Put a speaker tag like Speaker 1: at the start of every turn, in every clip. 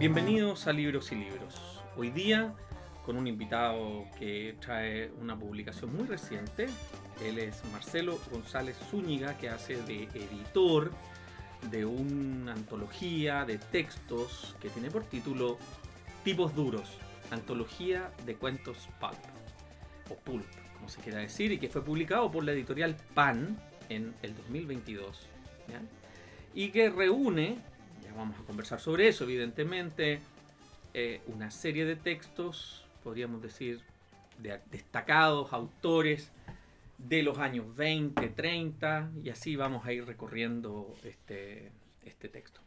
Speaker 1: Bienvenidos a Libros y Libros. Hoy día con un invitado que trae una publicación muy reciente. Él es Marcelo González Zúñiga, que hace de editor de una antología de textos que tiene por título Tipos Duros, antología de cuentos pulp, o pulp, como se quiera decir, y que fue publicado por la editorial Pan en el 2022. Y que reúne, ya vamos a conversar sobre eso, evidentemente, eh, una serie de textos, podríamos decir, de destacados autores de los años 20, 30, y así vamos a ir recorriendo este, este texto.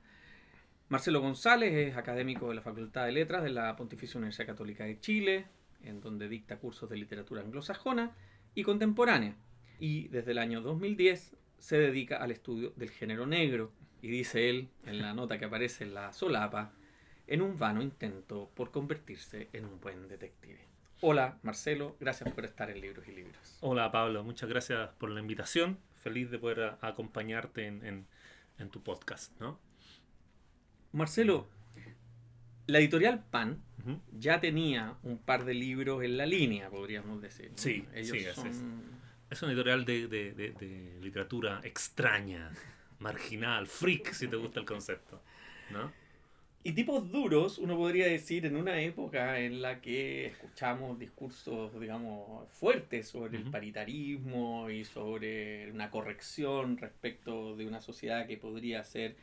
Speaker 1: Marcelo González es académico de la Facultad de Letras de la Pontificia Universidad Católica de Chile, en donde dicta cursos de literatura anglosajona y contemporánea. Y desde el año 2010 se dedica al estudio del género negro. Y dice él, en la nota que aparece en la solapa, en un vano intento por convertirse en un buen detective. Hola Marcelo, gracias por estar en Libros y Libros.
Speaker 2: Hola Pablo, muchas gracias por la invitación. Feliz de poder acompañarte en, tu podcast. ¿no?
Speaker 1: Marcelo, la editorial Pan ya tenía un par de libros en la línea, podríamos decir.
Speaker 2: Sí, Ellos sí, son... es. es. una editorial de, de, literatura extraña, marginal, freak, si te gusta el concepto. ¿no?
Speaker 1: Y tipos duros, uno podría decir, en una época en la que escuchamos discursos, digamos, fuertes sobre el paritarismo y sobre una corrección respecto de una sociedad que podría ser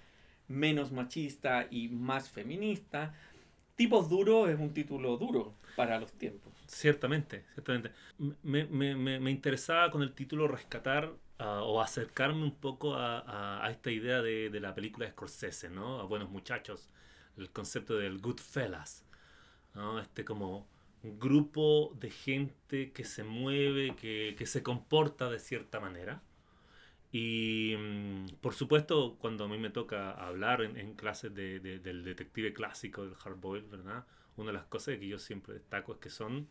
Speaker 1: menos machista y más feminista. Tipos duros es un título duro para los tiempos.
Speaker 2: Ciertamente, ciertamente. Me, me, me, interesaba con el título rescatar ah, o acercarme un poco a, a, esta idea de, de, la película de Scorsese, ¿no? A Buenos Muchachos el concepto del Goodfellas, ¿no? Este como grupo de gente que se mueve, que, se comporta de cierta manera. Y mm, por supuesto, cuando a mí me toca hablar en, clases del detective clásico, del hardboiled, ¿verdad? Una de las cosas que yo siempre destaco es que son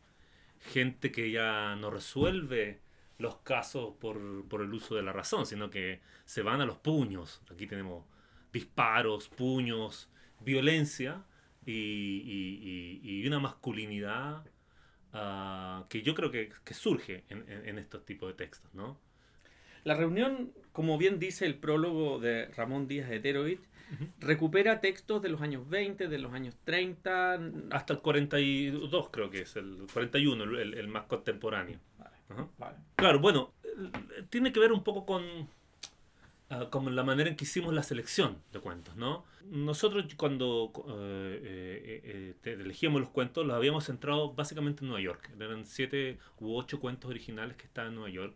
Speaker 2: gente que ya no resuelve los casos por, por el uso de la razón, sino que se van a los puños. Aquí tenemos disparos, puños, violencia y, una masculinidad ah, que yo creo que, surge en, estos tipos de textos, ¿no?
Speaker 1: La reunión, como bien dice el prólogo de Ramón Díaz de Terovich, recupera textos de los años 20, de los años 30.
Speaker 2: Hasta el 42 creo que es, el 41, el, más contemporáneo. Claro, bueno, tiene que ver un poco con como la manera en que hicimos la selección de cuentos, ¿no? Nosotros cuando eh, eh, eh, elegíamos los cuentos los habíamos centrado básicamente en Nueva York. Eran siete u ocho cuentos originales que estaban en Nueva York.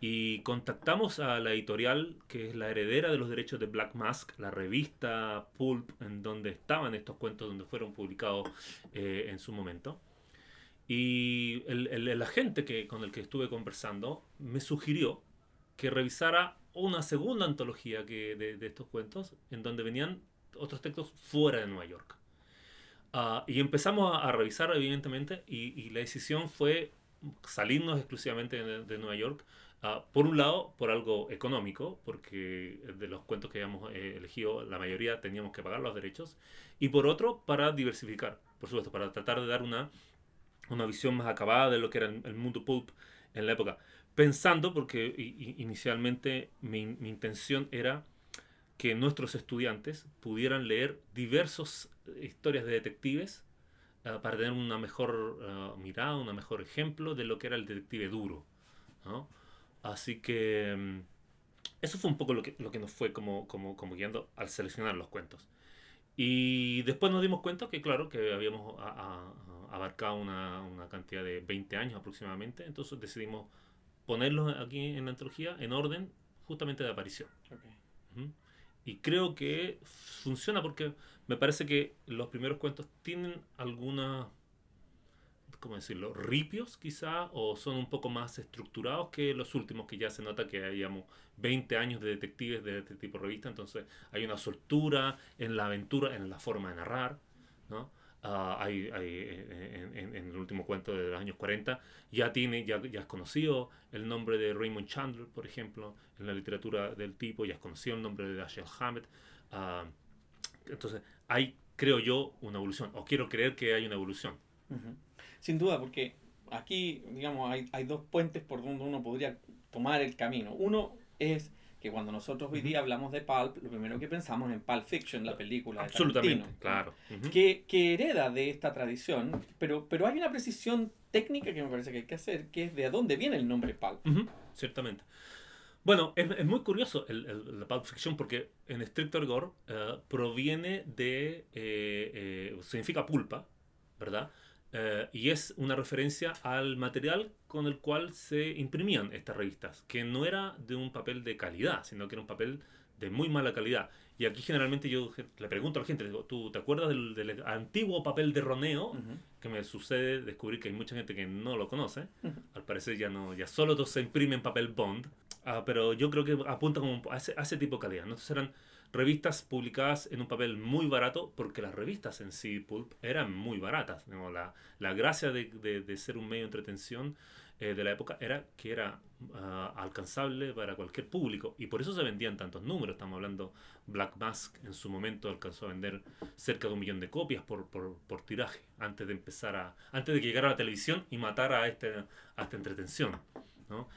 Speaker 2: Y contactamos a la editorial que es la heredera de los derechos de Black Mask, la revista Pulp, en donde estaban estos cuentos, donde fueron publicados en su momento. Y el, el, el agente que, con el que estuve conversando me sugirió que revisara una segunda antología que, de, estos cuentos, en donde venían otros textos fuera de Nueva York. Ah, y empezamos a, revisar, evidentemente, y, la decisión fue salirnos exclusivamente de, Nueva York. Ah, por un lado, por algo económico, porque de los cuentos que habíamos eh, elegido, la mayoría teníamos que pagar los derechos. Y por otro, para diversificar, por supuesto, para tratar de dar una, una visión más acabada de lo que era el mundo pulp en la época pensando, porque inicialmente mi, intención era que nuestros estudiantes pudieran leer diversas historias de detectives ah, para tener una mejor ah, mirada, un mejor ejemplo de lo que era el detective duro. Así que mm, eso fue un poco lo que, lo que nos fue como, como, como guiando al seleccionar los cuentos. Y después nos dimos cuenta que, claro, que habíamos abarcado una, una, cantidad de 20 años aproximadamente, entonces decidimos ponerlos aquí en la antología en orden justamente de aparición. Y creo que funciona porque me parece que los primeros cuentos tienen alguna, ¿cómo decirlo?, ripios quizá, o son un poco más estructurados que los últimos, que ya se nota que hayamos 20 años de detectives de este tipo de revista, entonces hay una soltura en la aventura, en la forma de narrar, ¿no? Ah, hay, eh, en, el último cuento de los años 40, ya, tiene, ya, ya has conocido el nombre de Raymond Chandler, por ejemplo, en la literatura del tipo, ya has conocido el nombre de Dashiell Hammett. Ah, entonces, hay creo yo, una evolución, o quiero creer que hay una evolución.
Speaker 1: Sin duda, porque aquí, digamos, hay, hay dos puentes por donde uno podría tomar el camino. Uno es que cuando nosotros hoy día hablamos de pulp, lo primero que pensamos en Pulp Fiction, la película
Speaker 2: Absolutamente, claro.
Speaker 1: que, que, hereda de esta tradición, pero, pero hay una precisión técnica que me parece que hay que hacer, que es de dónde viene el nombre pulp.
Speaker 2: Ciertamente. Bueno, es, es, muy curioso el, la Pulp Fiction porque en estricto rigor eh, proviene de, eh, eh, significa pulpa, ¿verdad? Eh, y es una referencia al material con el cual se imprimían estas revistas, que no era de un papel de calidad, sino que era un papel de muy mala calidad. Y aquí generalmente yo le pregunto a la gente, digo, ¿tú te acuerdas del, antiguo papel de roneo? Que me sucede descubrir que hay mucha gente que no lo conoce. Al parecer ya no, ya solo se imprime en papel bond. Ah, pero yo creo que apunta como a ese, a ese tipo de calidad. Entonces eran revistas publicadas en un papel muy barato, porque las revistas en sí, eran muy baratas. La, la, gracia de, de, ser un medio de entretención eh, de la época era que era ah, alcanzable para cualquier público, y por eso se vendían tantos números. Estamos hablando, Black Mask en su momento alcanzó a vender cerca de un millón de copias por, por, por tiraje, antes de empezar a, antes de que llegara a la televisión y matara a, este, a esta entretención.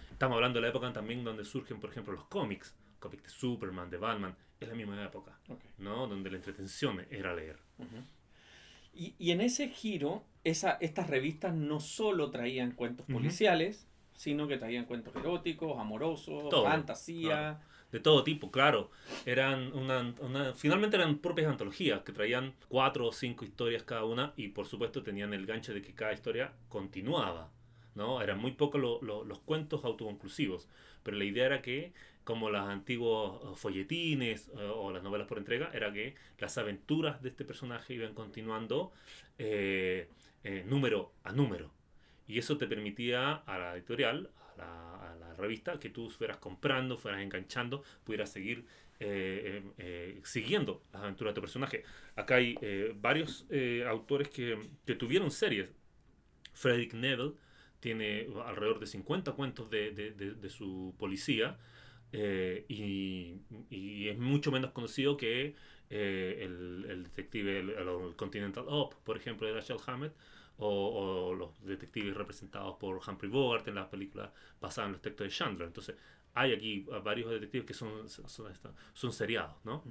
Speaker 2: Estamos hablando de la época también donde surgen, por ejemplo, los cómics, cómics de Superman, de Batman, es la misma época, ¿no? Donde la entretención era leer.
Speaker 1: y, y, en ese giro, esa, estas revistas no solo traían cuentos policiales, sino que traían cuentos eróticos, amorosos, fantasía.
Speaker 2: De todo tipo, claro. Eran una, una, finalmente eran propias antologías que traían cuatro o cinco historias cada una y por supuesto tenían el gancho de que cada historia continuaba. ¿no? Eran muy pocos los cuentos autoconclusivos, pero la idea era que como los antiguos eh, folletines eh, o las novelas por entrega, era que las aventuras de este personaje iban continuando eh, número a número. Y eso te permitía a la editorial, a la, revista, que tú fueras comprando, fueras enganchando, pudieras seguir siguiendo las aventuras de tu personaje. Acá hay varios autores que, que, tuvieron series. Frederick Neville tiene alrededor de 50 cuentos de, de, su policía eh, y, es mucho menos conocido que eh, el, detective, el, Continental Up, por ejemplo, de Dashiell Hammett, o, los detectives representados por Humphrey Bogart en las películas basadas en los textos de Chandler. Entonces, hay aquí varios detectives que son, son, seriados, ¿no?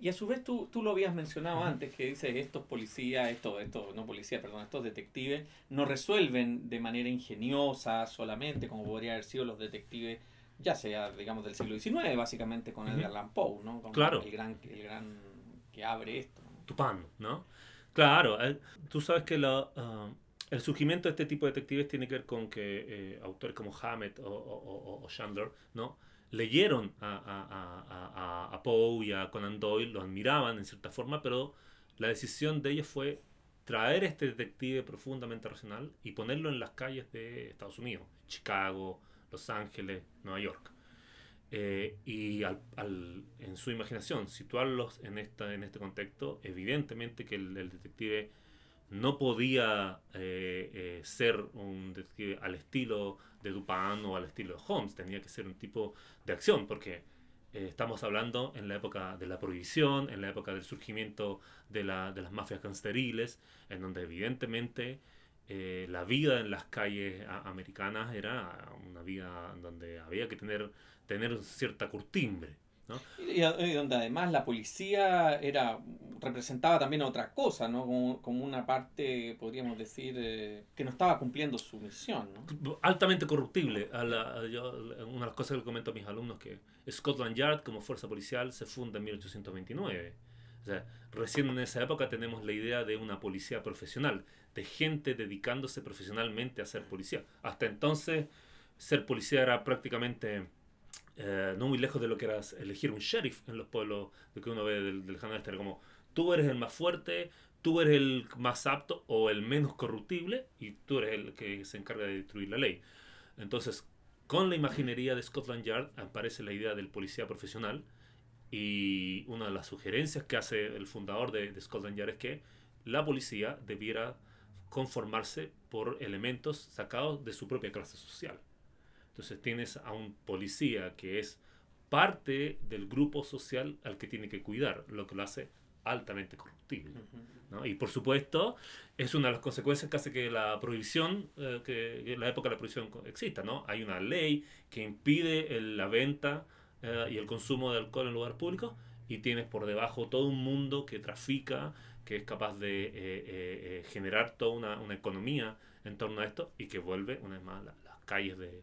Speaker 1: Y a su vez tú, tú lo habías mencionado antes, que dices estos policías, estos, estos, no policías, perdón, estos detectives no resuelven de manera ingeniosa solamente, como podría haber sido los detectives ya sea, digamos, del siglo XIX, básicamente con Edgar Allan Poe, ¿no?
Speaker 2: claro.
Speaker 1: El gran, el gran que abre esto.
Speaker 2: Tupán, ¿no? Claro, eh, tú sabes que la, ah, el surgimiento de este tipo de detectives tiene que ver con que eh, autores como Hammett o, Chandler, ¿no? Leyeron a, a, a, a, Poe y a Conan Doyle, lo admiraban en cierta forma, pero la decisión de ellos fue traer este detective profundamente racional y ponerlo en las calles de Estados Unidos, Chicago, los Ángeles, Nueva York. Eh, y al, en su imaginación, situarlos en, esta, en este contexto, evidentemente que el, detective no podía eh, eh, ser un al estilo de Dupin o al estilo de Holmes, tenía que ser un tipo de acción, porque estamos hablando en la época de la prohibición, en la época del surgimiento de, la, de las mafias gangsteriles, en donde evidentemente eh, la vida en las calles americanas era una vida donde había que tener, tener cierta curtimbre. ¿No?
Speaker 1: Y, donde además la policía era representaba también otra cosa, ¿no? como, una parte, podríamos decir, eh, que no estaba cumpliendo su misión. ¿no?
Speaker 2: Altamente corruptible. A la, una de las cosas que comento a mis alumnos que Scotland Yard como fuerza policial se funda en 1829. O sea, recién en esa época tenemos la idea de una policía profesional de gente dedicándose profesionalmente a ser policía. Hasta entonces, ser policía era prácticamente eh, no muy lejos de lo que era elegir un sheriff en los pueblos de que uno ve del, del este. Era como, tú eres el más fuerte, tú eres el más apto o el menos corruptible y tú eres el que se encarga de destruir la ley. Entonces, con la imaginería de Scotland Yard aparece la idea del policía profesional y una de las sugerencias que hace el fundador de, de Scotland Yard es que la policía debiera conformarse por elementos sacados de su propia clase social. Entonces tienes a un policía que es parte del grupo social al que tiene que cuidar, lo que lo hace altamente corruptible. Y por supuesto, es una de las consecuencias que hace que la prohibición, eh, que, la época de la prohibición exista. ¿no? Hay una ley que impide la venta eh, y el consumo de alcohol en lugares públicos y tienes por debajo todo un mundo que trafica, que es capaz de generar toda una, una, economía en torno a esto y que vuelve, una vez más, las calles de,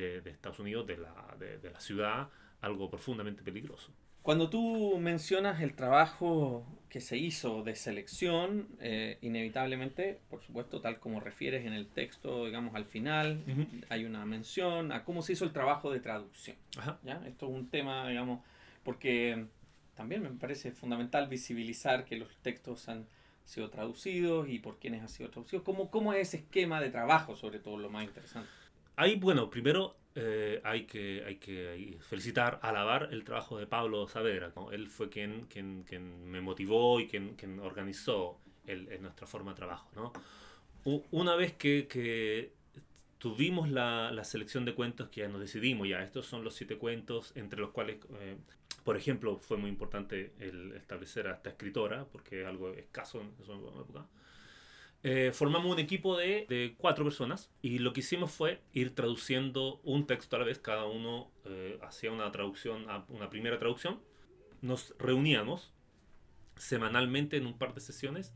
Speaker 2: de, Estados Unidos, de la, de la ciudad, algo profundamente peligroso.
Speaker 1: Cuando tú mencionas el trabajo que se hizo de selección, eh, inevitablemente, por supuesto, tal como refieres en el texto, digamos, al final, hay una mención a cómo se hizo el trabajo de traducción. ¿ya? Esto es un tema, digamos, porque también me parece fundamental visibilizar que los textos han sido traducidos y por quiénes han sido traducidos. ¿Cómo, cómo es ese esquema de trabajo, sobre todo, lo más interesante?
Speaker 2: Ahí, bueno, primero eh, hay, que, hay que felicitar, alabar el trabajo de Pablo Saavedra. Él fue quien, quien, quien, me motivó y quien, quien organizó el, nuestra forma de trabajo. ¿no? Una vez que, que tuvimos la, la, selección de cuentos que ya nos decidimos, ya estos son los siete cuentos entre los cuales, eh, por ejemplo, fue muy importante el establecer a esta escritora, porque es algo escaso en esa época. Eh, formamos un equipo de, de, cuatro personas y lo que hicimos fue ir traduciendo un texto a la vez, cada uno eh, hacía una traducción, una primera traducción. Nos reuníamos semanalmente en un par de sesiones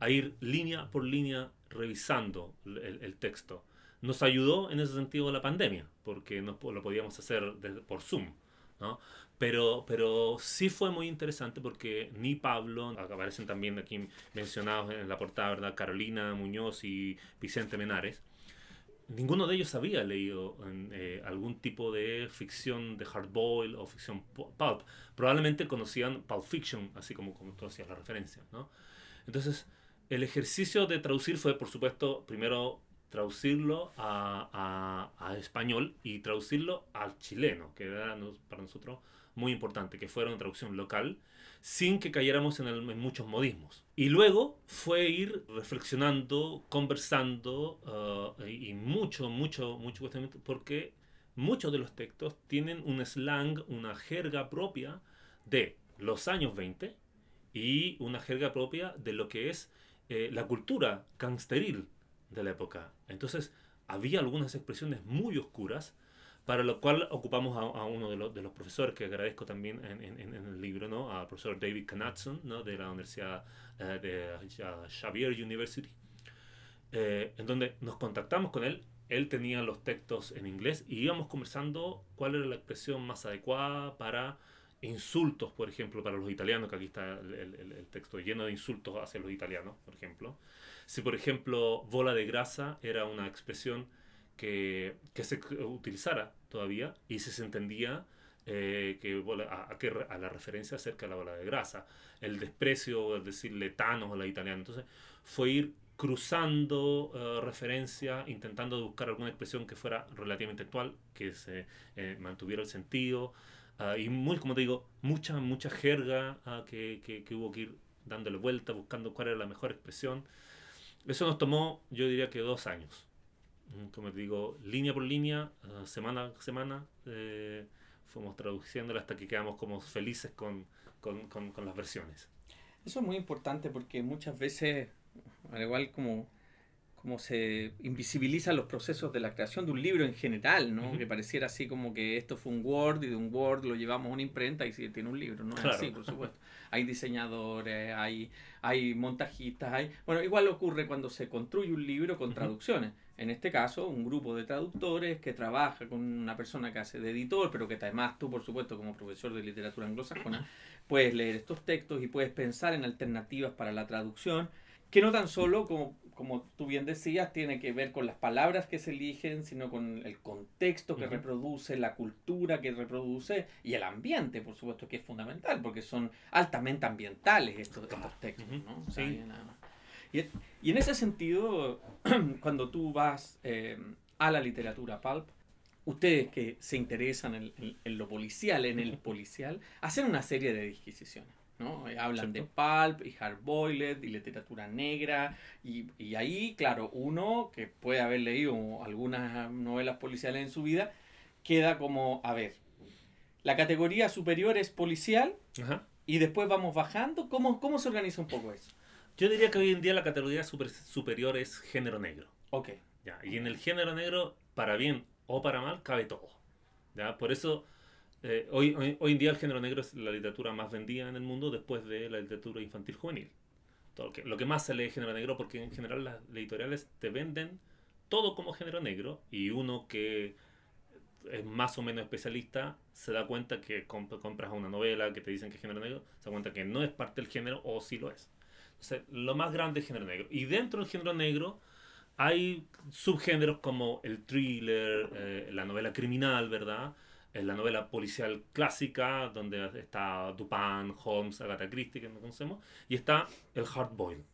Speaker 2: a ir línea por línea revisando el, el texto. Nos ayudó en ese sentido la pandemia, porque no, lo podíamos hacer por Zoom. ¿no? Pero, pero sí fue muy interesante porque ni Pablo, aparecen también aquí mencionados en la portada, ¿verdad? Carolina Muñoz y Vicente Menares, ninguno de ellos había leído eh, algún tipo de ficción de hardboil o ficción pulp. Probablemente conocían Pulp Fiction, así como, como tú hacías la referencia, ¿no? Entonces, el ejercicio de traducir fue, por supuesto, primero traducirlo a, a, a español y traducirlo al chileno, que era para nosotros muy importante, que fuera una traducción local, sin que cayéramos en, muchos modismos. Y luego fue ir reflexionando, conversando uh, y mucho, mucho, mucho cuestionamiento, porque muchos de los textos tienen un slang, una jerga propia de los años 20 y una jerga propia de lo que es eh, la cultura gangsteril de la época. Entonces, había algunas expresiones muy oscuras para lo cual ocupamos a, uno de los, de los, profesores que agradezco también en, en, en, el libro, ¿no? al profesor David Knudson ¿no? de la Universidad eh, de Xavier University, eh, en donde nos contactamos con él. Él tenía los textos en inglés y íbamos conversando cuál era la expresión más adecuada para insultos, por ejemplo, para los italianos, que aquí está el, el, el, texto lleno de insultos hacia los italianos, por ejemplo. Si, por ejemplo, bola de grasa era una expresión que, que se utilizara todavía y se entendía eh, que, a, a, a, la referencia acerca de la bola de grasa, el desprecio, es decir, letanos a la italiana. Entonces fue ir cruzando uh, referencia, intentando buscar alguna expresión que fuera relativamente actual, que se eh, mantuviera el sentido, uh, y muy, como te digo, mucha, mucha jerga que, que, que, hubo que ir dándole vuelta, buscando cuál era la mejor expresión. Eso nos tomó, yo diría que dos años como te digo, línea por línea, uh, semana a semana, eh, fuimos traduciéndola hasta que quedamos como felices con, con, con, con, las versiones.
Speaker 1: Eso es muy importante porque muchas veces, al igual como, como se invisibilizan los procesos de la creación de un libro en general, ¿no? Que pareciera así como que esto fue un Word y de un Word lo llevamos a una imprenta y si tiene un libro, no es así, por supuesto. hay diseñadores, hay, hay montajistas, hay... Bueno, igual ocurre cuando se construye un libro con traducciones. En este caso, un grupo de traductores que trabaja con una persona que hace de editor, pero que además tú, por supuesto, como profesor de literatura anglosajona, puedes leer estos textos y puedes pensar en alternativas para la traducción, que no tan solo, como, como tú bien decías, tiene que ver con las palabras que se eligen, sino con el contexto que reproduce, la cultura que reproduce y el ambiente, por supuesto, que es fundamental, porque son altamente ambientales estos, estos textos. ¿no? sí. Y, y, en ese sentido, cuando tú vas eh, a la literatura pulp, ustedes que se interesan en, en, lo policial, en el policial, hacen una serie de disquisiciones. ¿No? Hablan de pulp y hardboiled y literatura negra y, y, ahí, claro, uno que puede haber leído algunas novelas policiales en su vida, queda como, a ver, la categoría superior es policial, Ajá y después vamos bajando. ¿Cómo, ¿Cómo se organiza un poco eso?
Speaker 2: Yo diría que hoy en día la categoría super, superior es género negro.
Speaker 1: Ok.
Speaker 2: ¿ya? Y en el género negro, para bien o para mal, cabe todo. ¿ya? Por eso, eh, hoy, hoy, hoy, en día el género negro es la literatura más vendida en el mundo después de la literatura infantil juvenil. Todo lo, que, lo que más se lee género negro, porque en general las editoriales te venden todo como género negro y uno que es más o menos especialista se da cuenta que comp compras una novela que te dicen que es género negro, se da cuenta que no es parte del género o sí lo es. Entonces, lo más grande es género negro. Y dentro del género negro hay subgéneros como el thriller, eh, la novela criminal, ¿verdad? Eh, la novela policial clásica, donde está Dupin, Holmes, Agatha Christie, que no conocemos, y está el hardboil,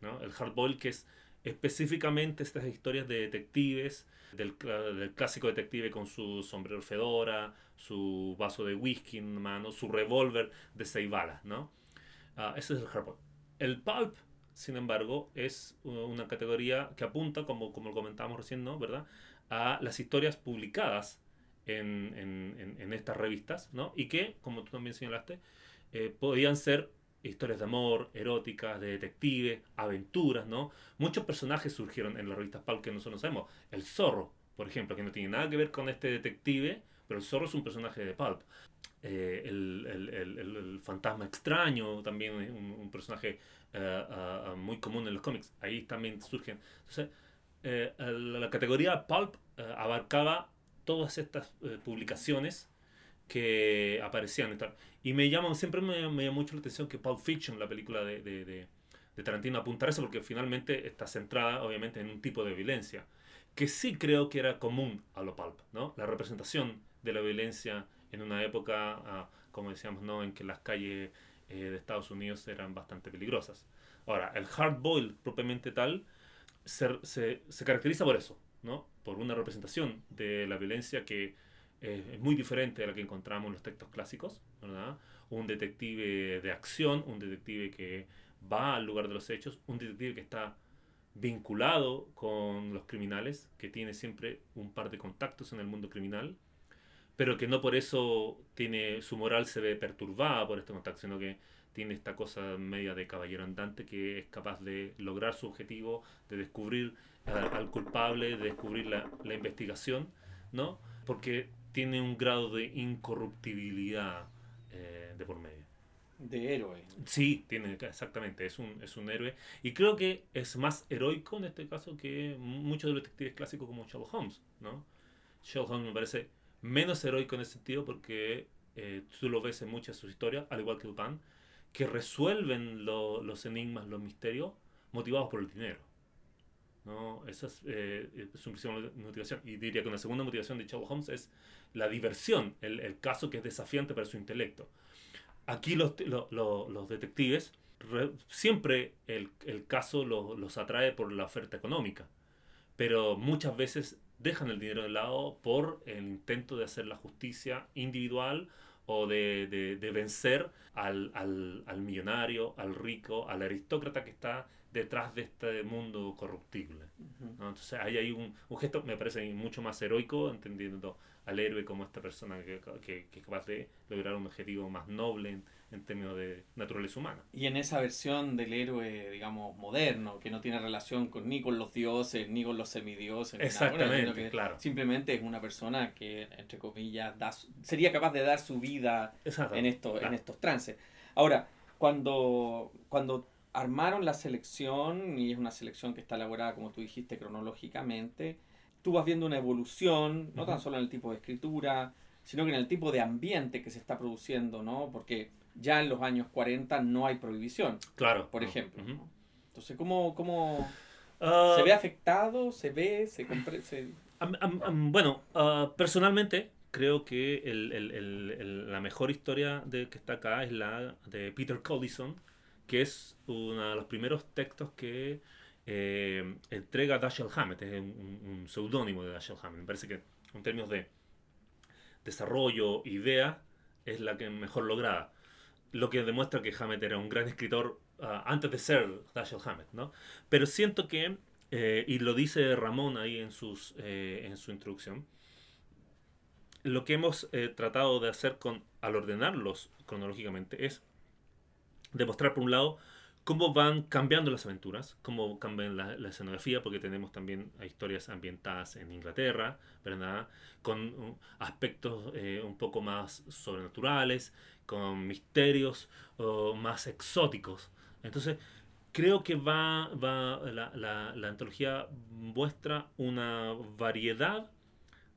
Speaker 2: ¿no? El hardboil que es específicamente estas historias de detectives, del, del, clásico detective con su sombrero fedora, su vaso de whisky en mano, su revólver de seis balas, ¿no? Uh, ese es el hardboil. El pulp, sin embargo, es una categoría que apunta, como, como lo comentábamos recién, ¿no? ¿verdad? A las historias publicadas en, en, en estas revistas, ¿no? Y que, como tú también señalaste, eh, podían ser historias de amor, eróticas, de detective, aventuras, ¿no? Muchos personajes surgieron en las revistas pulp que nosotros sabemos. El zorro, por ejemplo, que no tiene nada que ver con este detective, pero el zorro es un personaje de pulp. Eh, el, el, el, el, fantasma extraño también un, un personaje uh, uh, muy común en los cómics. Ahí también surgen. Entonces, eh, la, la, categoría pulp uh, abarcaba todas estas eh, publicaciones que aparecían. Y me llama, siempre me, me mucho la atención que Pulp Fiction, la película de, de, de, de Tarantino, apunta a eso porque finalmente está centrada obviamente en un tipo de violencia que sí creo que era común a lo pulp, ¿no? La representación de la violencia en una época, uh, como decíamos, ¿no? en que las calles eh, de Estados Unidos eran bastante peligrosas. Ahora, el hard boil propiamente tal se, se, se, caracteriza por eso, ¿no? por una representación de la violencia que eh, es muy diferente a la que encontramos en los textos clásicos. Un detective de acción, un detective que va al lugar de los hechos, un detective que está vinculado con los criminales, que tiene siempre un par de contactos en el mundo criminal, pero que no por eso tiene su moral se ve perturbada por este contacto, sino que tiene esta cosa media de caballero andante que es capaz de lograr su objetivo, de descubrir al, al culpable, de descubrir la, la, investigación, ¿no? Porque tiene un grado de incorruptibilidad eh, de por medio.
Speaker 1: De héroe.
Speaker 2: Sí, tiene, exactamente, es un, es un héroe. Y creo que es más heroico en este caso que muchos de los detectives clásicos como Sherlock Holmes, ¿no? Sherlock Holmes me parece menos heroico en ese sentido porque eh, tú lo ves en muchas de sus historias, al igual que Dupin, que resuelven lo, los enigmas, los misterios, motivados por el dinero. ¿No? Esa es, eh, es una motivación. Y diría que una segunda motivación de Sherlock Holmes es la diversión, el, el caso que es desafiante para su intelecto. Aquí los, los, los detectives, re, siempre el, el caso los, los atrae por la oferta económica, pero muchas veces dejan el dinero de lado por el intento de hacer la justicia individual o de, de, de vencer al, al, al, millonario, al rico, al aristócrata que está detrás de este mundo corruptible. Uh -huh. ¿no? Entonces ahí hay un, un, gesto, me parece mucho más heroico, entendiendo al héroe como esta persona que, que, que es capaz de lograr un objetivo más noble en, términos de naturaleza humana.
Speaker 1: Y en esa versión del héroe, digamos, moderno, que no tiene relación con, ni con los dioses, ni con los semidioses,
Speaker 2: Exactamente,
Speaker 1: nada, que
Speaker 2: claro.
Speaker 1: Simplemente es una persona que, entre comillas, da, sería capaz de dar su vida en, esto, claro. en estos trances. Ahora, cuando, cuando armaron la selección, y es una selección que está elaborada, como tú dijiste, cronológicamente, tú vas viendo una evolución, no uh -huh. tan solo en el tipo de escritura, sino que en el tipo de ambiente que se está produciendo, ¿no? Porque ya en los años 40 no hay prohibición.
Speaker 2: Claro.
Speaker 1: Por ejemplo. Uh -huh. ¿no? Entonces, ¿cómo, cómo uh, se ve afectado? ¿Se ve? ¿Se, se...
Speaker 2: Um, um, um, bueno, uh, personalmente creo que el, el, el, la mejor historia de, que está acá es la de Peter Collison, que es uno de los primeros textos que eh, entrega Dashiell Hammett, es un, un seudónimo de Dashiell Hammett. Me parece que en términos de desarrollo, idea, es la que mejor lograda. Lo que demuestra que Hammett era un gran escritor uh, antes de ser Dashiell Hammett, ¿no? Pero siento que, eh, y lo dice Ramón ahí en, sus, eh, en su introducción, lo que hemos eh, tratado de hacer con, al ordenarlos cronológicamente es demostrar, por un lado, cómo van cambiando las aventuras, cómo cambian la, escenografía, porque tenemos también historias ambientadas en Inglaterra, ¿verdad? Con uh, aspectos eh, un poco más sobrenaturales, con misterios más exóticos. Entonces, creo que va, va la, la, antología muestra una variedad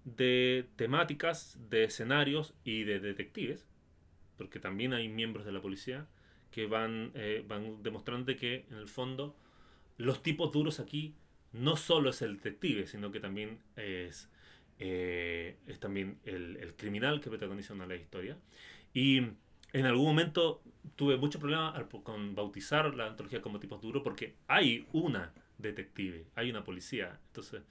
Speaker 2: de temáticas, de escenarios y de detectives, porque también hay miembros de la policía que van, eh, van demostrando que en el fondo los tipos duros aquí no solo es el detective, sino que también es, eh, es también el, el, criminal que protagoniza una la historia. Y en algún momento tuve mucho problema con bautizar la antología como tipos duros porque hay una detective, hay una policía. Entonces,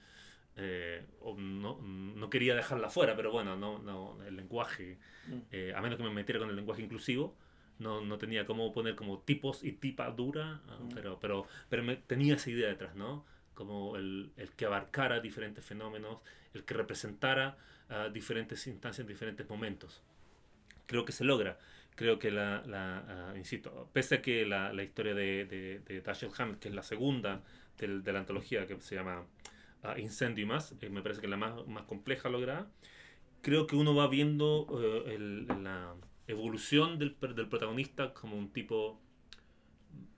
Speaker 2: eh, no, no, quería dejarla fuera, pero bueno, no, no el lenguaje, mm. a menos que me metiera con el lenguaje inclusivo, no, no tenía cómo poner como tipos y tipa dura, ah, mm. pero, pero, pero me, tenía esa idea detrás, ¿no? Como el, el que abarcara diferentes fenómenos, el que representara uh, diferentes instancias, diferentes momentos. Creo que se logra. Creo que la, la uh, insisto, pese a que la, la historia de, de, de Dashiell Hammett, que es la segunda de, de la antología que se llama uh, Incendio y más, eh, me parece que es la más, más compleja lograda, creo que uno va viendo el, la evolución del, del protagonista como un tipo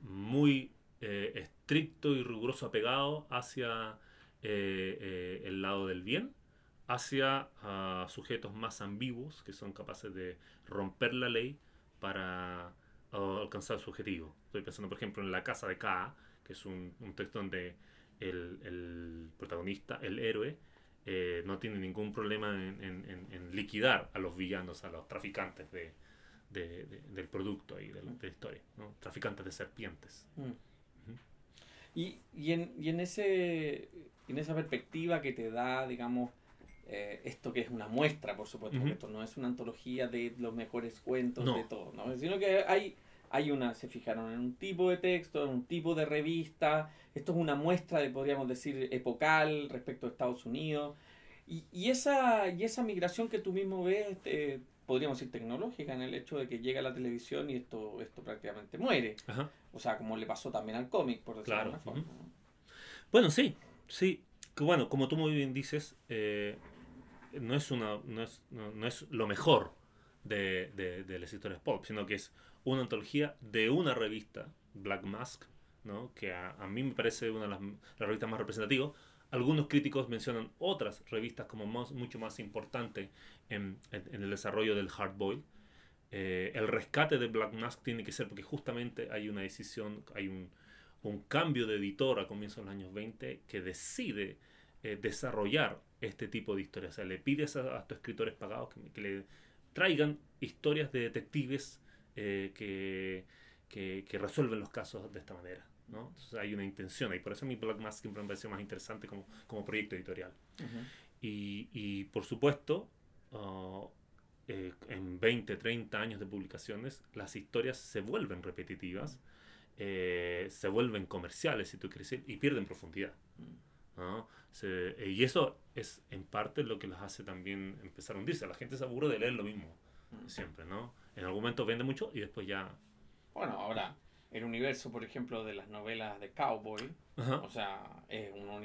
Speaker 2: muy eh, estricto y riguroso apegado hacia eh, eh, el lado del bien, hacia ah, sujetos más ambiguos que son capaces de romper la ley para ah, alcanzar su objetivo. Estoy pensando, por ejemplo, en La Casa de K, que es un, un texto donde el, el, protagonista, el héroe, no tiene ningún problema en, en, en, liquidar a los villanos, a los traficantes de, del producto ahí, de la, historia, ¿no? traficantes de serpientes. Mm.
Speaker 1: y, y, en, y en, ese, en esa perspectiva que te da, digamos, eh, esto que es una muestra, por supuesto, porque esto no es una antología de los mejores cuentos de todo, ¿no? sino que hay, hay una, se fijaron en un tipo de texto, en un tipo de revista, esto es una muestra de, podríamos decir, epocal respecto a Estados Unidos, y, y, esa, y esa migración que tú mismo ves, eh, podríamos decir, tecnológica en el hecho de que llega a la televisión y esto, esto prácticamente muere. O sea, como le pasó también al cómic, por decirlo de alguna forma.
Speaker 2: Bueno, sí, sí. Bueno, como tú muy bien dices, eh, no, es una, no, es, no, es lo mejor de, de, de las historias pop, sino que es una antología de una revista, Black Mask, ¿no? que a, mí me parece una de las, revistas más representativas, algunos críticos mencionan otras revistas como mucho más importante en, el desarrollo del hardboil. Eh, el rescate de Black Mask tiene que ser porque justamente hay una decisión, hay un, cambio de editor a comienzos de los años 20 que decide eh, desarrollar este tipo de historias. O sea, le pide a, estos escritores pagados que, le traigan historias de detectives eh, que, que resuelven los casos de esta manera. Entonces hay una intención y por eso mi Black Mask siempre me pareció más interesante como, como proyecto editorial. y, y, por supuesto, uh, eh, en 20, 30 años de publicaciones, las historias se vuelven repetitivas, eh, se vuelven comerciales, si tú quieres decir, y pierden profundidad. y eso es en parte lo que las hace también empezar a hundirse. La gente se aburre de leer lo mismo siempre, ¿no? En algún momento vende mucho y después ya...
Speaker 1: Bueno, ahora el universo, por ejemplo, de las novelas de Cowboy, o sea, es un,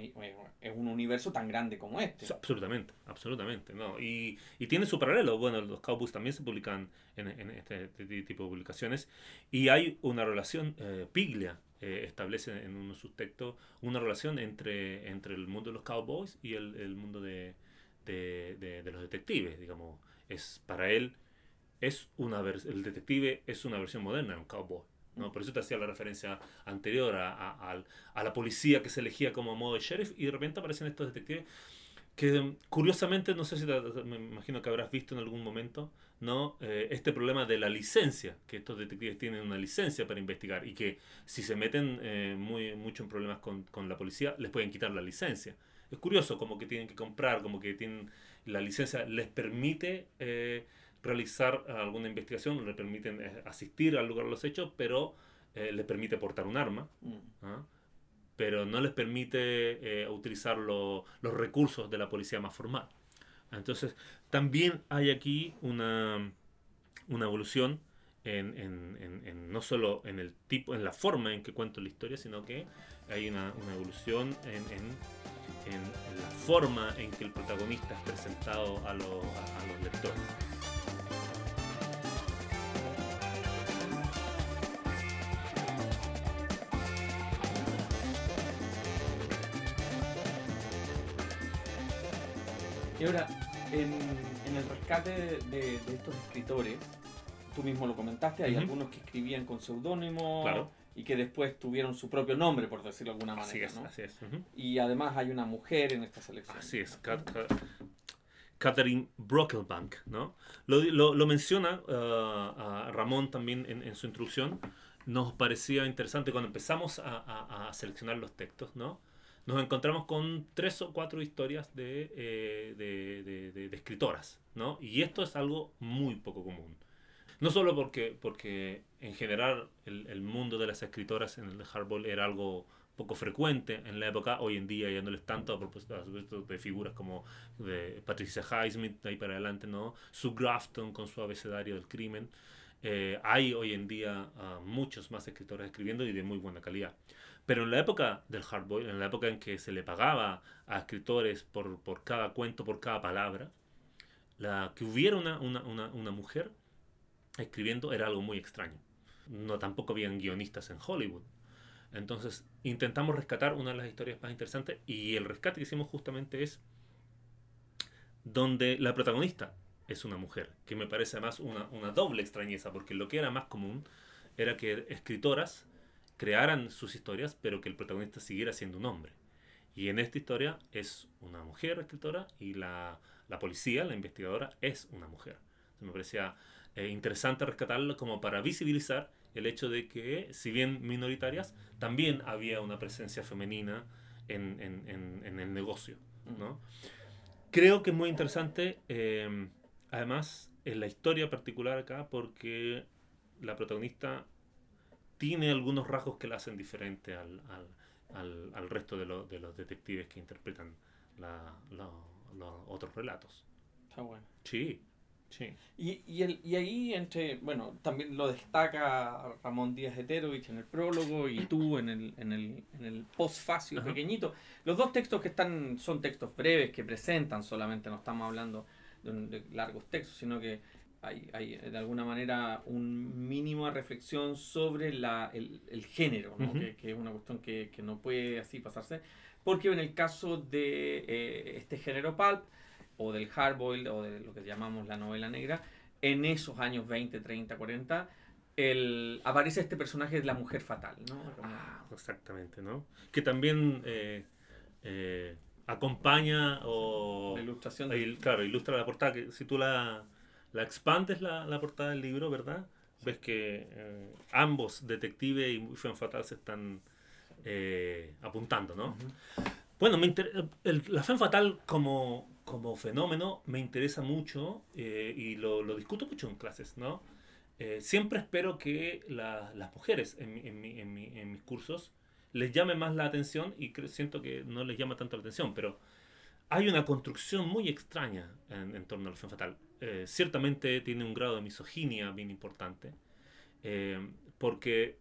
Speaker 1: es un universo tan grande como este.
Speaker 2: Absolutamente, absolutamente. ¿no? Y, y tiene su paralelo. Bueno, los Cowboys también se publican en, en este, este tipo de publicaciones. Y hay una relación, eh, Piglia eh, establece en uno de sus textos, una relación entre, entre el mundo de los Cowboys y el, el mundo de, de, de, de, los detectives, digamos. Es, para él, es una el detective es una versión moderna de un cowboy. ¿no? Por eso te hacía la referencia anterior a, la policía que se elegía como modo de sheriff y de repente aparecen estos detectives que curiosamente, no sé si me imagino que habrás visto en algún momento, ¿no? Eh, este problema de la licencia, que estos detectives tienen una licencia para investigar y que si se meten eh, muy, mucho en problemas con, con, la policía, les pueden quitar la licencia. Es curioso, como que tienen que comprar, como que tienen la licencia, les permite... Eh, realizar alguna investigación, le permiten eh, asistir al lugar de los hechos, pero eh, les permite portar un arma, mm. ¿ah? pero no les permite eh, utilizar los recursos de la policía más formal. Entonces, también hay aquí una, una evolución en, en, en, no solo en el tipo, en la forma en que cuento la historia, sino que hay una, una evolución en, la forma en que el protagonista es presentado a, a, a los lectores.
Speaker 1: Y ahora, en, el rescate de, estos escritores, tú mismo lo comentaste, hay algunos que escribían con seudónimo y que después tuvieron su propio nombre, por decirlo de alguna manera.
Speaker 2: Así es,
Speaker 1: Y además hay una mujer en esta selección.
Speaker 2: Así es, Catherine Brocklebank, ¿no? Lo, menciona uh, Ramón también en, su introducción. Nos parecía interesante cuando empezamos a, a seleccionar los textos, ¿no? Nos encontramos con tres o cuatro historias eh, de, de, escritoras, ¿no? Y esto es algo muy poco común. No solo porque, porque en general el, mundo de las escritoras en el hardball era algo poco frecuente en la época, hoy en día ya no tanto a propósito de figuras como de Patricia Highsmith, de ahí para adelante, ¿no? Sue Grafton con su abecedario del crimen. Eh, hay hoy en día ah, muchos más escritores escribiendo y de muy buena calidad. Pero en la época del hardboil, en la época en que se le pagaba a escritores por, por cada cuento, por cada palabra, la, que hubiera una, una, una, una mujer escribiendo era algo muy extraño. No tampoco habían guionistas en Hollywood. Entonces intentamos rescatar una de las historias más interesantes y el rescate que hicimos justamente es donde la protagonista es una mujer, que me parece además una, una doble extrañeza, porque lo que era más común era que escritoras crearan sus historias, pero que el protagonista siguiera siendo un hombre. Y en esta historia es una mujer escritora y la, la policía, la investigadora, es una mujer. me parecía eh, interesante rescatarlo como para visibilizar el hecho de que, si bien minoritarias, también había una presencia femenina en, en, en, el negocio. ¿no? Creo que es muy interesante, eh, además, en la historia particular acá, porque la protagonista tiene algunos rasgos que la hacen diferente al, al, al, resto de, de, los detectives que interpretan la, los otros relatos.
Speaker 1: Está bueno.
Speaker 2: Sí, sí.
Speaker 1: Y, y, el, y ahí entre, bueno, también lo destaca Ramón Díaz Eterovich en el prólogo y tú en el, en el, en el postfacio pequeñito. Los dos textos que están son textos breves que presentan solamente, no estamos hablando de, de largos textos, sino que hay, hay, de alguna manera un mínimo de reflexión sobre la, el, el género, ¿no? que, que, es una cuestión que, que, no puede así pasarse, porque en el caso de eh, este género pulp, o del hardboiled, o de lo que llamamos la novela negra, en esos años 20, 30, 40, el, aparece este personaje de la mujer fatal, ¿no?
Speaker 2: Ah, exactamente, ¿no? Que también eh, eh, acompaña o...
Speaker 1: La ilustración.
Speaker 2: Claro, ilustra la portada, que si tú la la expandes la, la portada del libro, ¿verdad? Ves que eh, ambos, detective y Femme Fatal, se están eh, apuntando, ¿no? Bueno, me la Femme Fatal como, como fenómeno me interesa mucho eh, y lo, lo, discuto mucho en clases, ¿no? siempre espero que las mujeres en, en, en, en, mis cursos les llame más la atención y siento que no les llama tanto la atención, pero hay una construcción muy extraña en, torno a la Femme Fatal. Eh, ciertamente tiene un grado de misoginia bien importante, eh, porque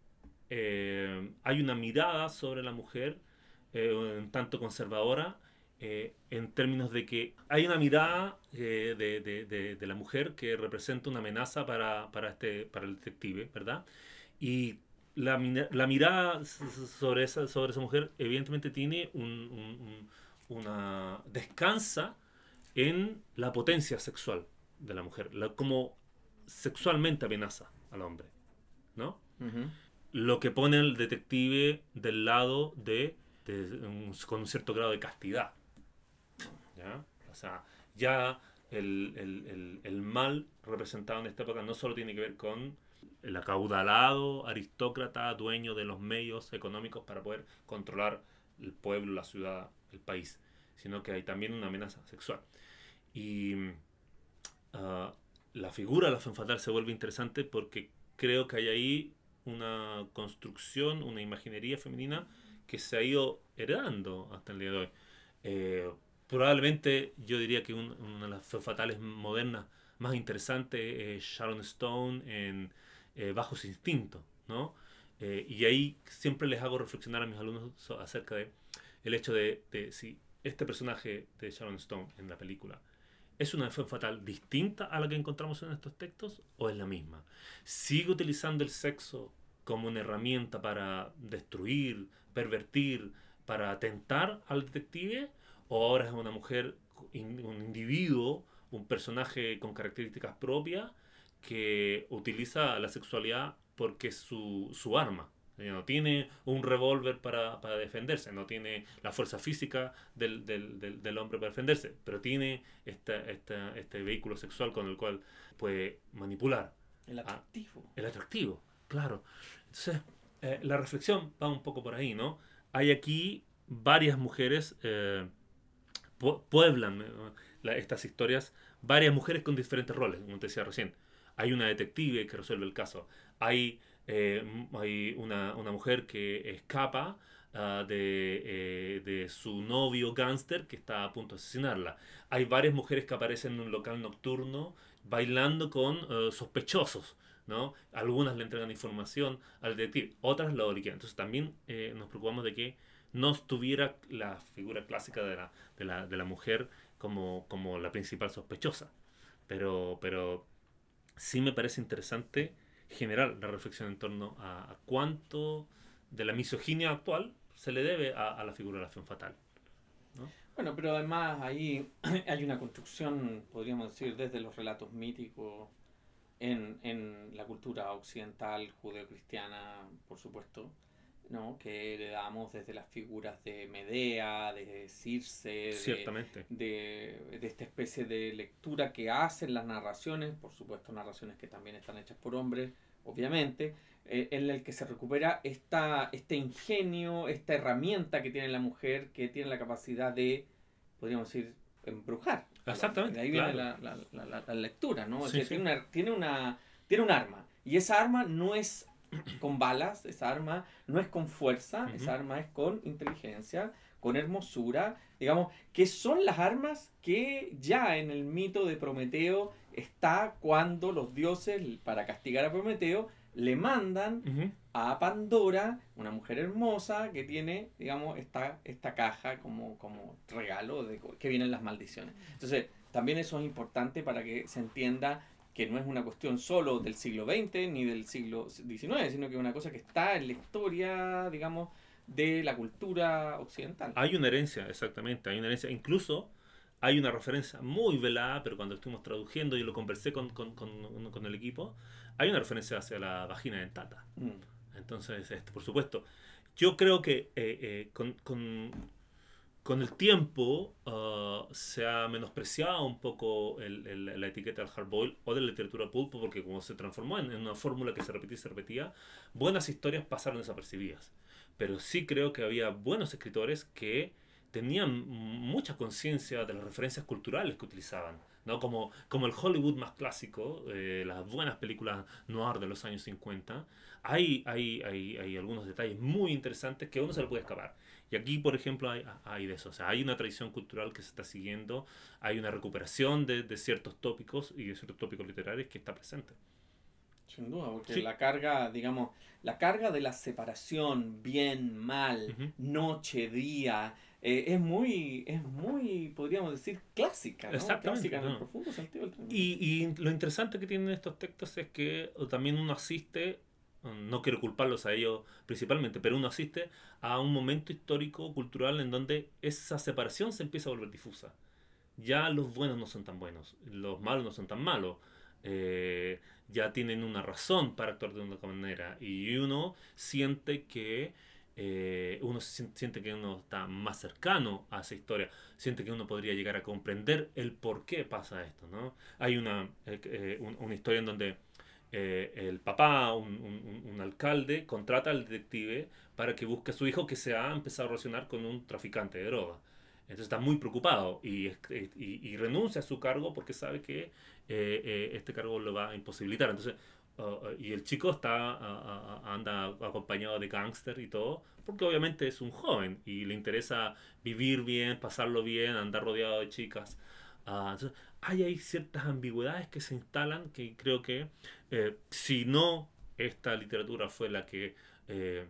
Speaker 2: eh, hay una mirada sobre la mujer un tanto conservadora, en términos de que hay una mirada de, de, de, la mujer que representa una amenaza para, para, este, para el detective, ¿verdad? Y la, la mirada sobre esa, sobre esa mujer evidentemente tiene un una descansa en la potencia sexual de la mujer, la, como sexualmente amenaza al hombre, ¿no? Lo que pone al detective del lado de, con un cierto grado de castidad, ¿ya? O sea, ya el, el, el, mal representado en esta época no solo tiene que ver con el acaudalado aristócrata dueño de los medios económicos para poder controlar el pueblo, la ciudad, el país, sino que hay también una amenaza sexual. Y ah, la figura de la femme fatal se vuelve interesante porque creo que hay ahí una construcción, una imaginería femenina que se ha ido heredando hasta el día de hoy. Eh, probablemente yo diría que una de las fatales modernas más interesantes es Sharon Stone en, bajos instintos, ¿no? y ahí siempre les hago reflexionar a mis alumnos acerca de el hecho de, de si este personaje de Sharon Stone en la película ¿Es una fe fatal distinta a la que encontramos en estos textos o es la misma? ¿Sigue utilizando el sexo como una herramienta para destruir, pervertir, para atentar al detective? ¿O ahora es una mujer, un individuo, un personaje con características propias que utiliza la sexualidad porque es su, su arma? No tiene un revólver para, para, defenderse, no tiene la fuerza física del, del, del, hombre para defenderse, pero tiene esta, esta, este vehículo sexual con el cual puede manipular.
Speaker 1: El atractivo.
Speaker 2: el atractivo, claro. Entonces, eh, la reflexión va un poco por ahí, ¿no? Hay aquí varias mujeres, eh, pueblan estas historias, varias mujeres con diferentes roles, como te decía recién. Hay una detective que resuelve el caso. Hay eh, hay una, una, mujer que escapa uh, de, eh, de, su novio gángster que está a punto de asesinarla. Hay varias mujeres que aparecen en un local nocturno bailando con uh, sospechosos. ¿no? Algunas le entregan información al detective, otras lo liquidan. Entonces también eh, nos preocupamos de que no estuviera la figura clásica de la, de la, de la mujer como, como la principal sospechosa. Pero, pero sí me parece interesante generar la reflexión en torno a, cuánto de la misoginia actual se le debe a, la figura de la fatal.
Speaker 1: Bueno, pero además ahí hay una construcción, podríamos decir, desde los relatos míticos en, en la cultura occidental, judeocristiana, por supuesto, ¿no? que heredamos desde las figuras de Medea, de Circe,
Speaker 2: Ciertamente.
Speaker 1: De, de, esta especie de lectura que hacen las narraciones, por supuesto narraciones que también están hechas por hombres, obviamente, eh, en el que se recupera esta, este ingenio, esta herramienta que tiene la mujer, que tiene la capacidad de, podríamos decir, embrujar.
Speaker 2: Exactamente.
Speaker 1: De ahí viene la, la, lectura, ¿no? Tiene, una, tiene, una, tiene un arma. Y esa arma no es con balas, esa arma no es con fuerza, esa arma es con inteligencia, con hermosura, digamos, que son las armas que ya en el mito de Prometeo está cuando los dioses, para castigar a Prometeo, le mandan a Pandora, una mujer hermosa que tiene, digamos, esta, esta caja como, como regalo de que vienen las maldiciones. Entonces, también eso es importante para que se entienda que no es una cuestión solo del siglo XX ni del siglo XIX, sino que es una cosa que está en la historia, digamos, de la cultura occidental.
Speaker 2: Hay una herencia, exactamente, hay una herencia. Incluso hay una referencia muy velada, pero cuando estuvimos traduciendo y lo conversé con, con, con, con el equipo, hay una referencia hacia la vagina dentata. Mm. Entonces, este, por supuesto, yo creo que eh, eh, con, con, el tiempo uh, se ha menospreciado un poco el, la etiqueta del hardboil o de la literatura pulpo, porque como se transformó en, una fórmula que se repetía y se repetía, buenas historias pasaron desapercibidas. Pero sí creo que había buenos escritores que tenían mucha conciencia de las referencias culturales que utilizaban, ¿no? como, como el Hollywood más clásico, eh, las buenas películas noir de los años 50, hay, hay, hay, hay, algunos detalles muy interesantes que uno se le puede escapar. Y aquí, por ejemplo, hay, hay de eso. O sea, hay una tradición cultural que se está siguiendo, hay una recuperación de, de ciertos tópicos y de ciertos tópicos literarios que está presente.
Speaker 1: Sin duda, porque la carga, digamos, la carga de la separación, bien, mal, noche, día, eh, es muy, es muy, podríamos decir, clásica, ¿no? Clásica en el profundo sentido del
Speaker 2: y, y lo interesante que tienen estos textos es que también uno asiste, no quiero culparlos a ellos principalmente, pero uno asiste a un momento histórico, cultural, en donde esa separación se empieza a volver difusa. Ya los buenos no son tan buenos, los malos no son tan malos. Eh, ya tienen una razón para actuar de una manera y uno siente que eh, uno siente que uno está más cercano a esa historia, siente que uno podría llegar a comprender el por qué pasa esto. ¿no? Hay una, eh, eh, una historia en donde el papá, un, un, alcalde, contrata al detective para que busque a su hijo que se ha empezado a relacionar con un traficante de droga. Entonces está muy preocupado y, y, y renuncia a su cargo porque sabe que este cargo lo va a imposibilitar. Entonces y el chico está anda acompañado de gángster y todo, porque obviamente es un joven y le interesa vivir bien, pasarlo bien, andar rodeado de chicas. Ah, hay, hay ciertas ambigüedades que se instalan que creo que eh, si no esta literatura fue la que eh,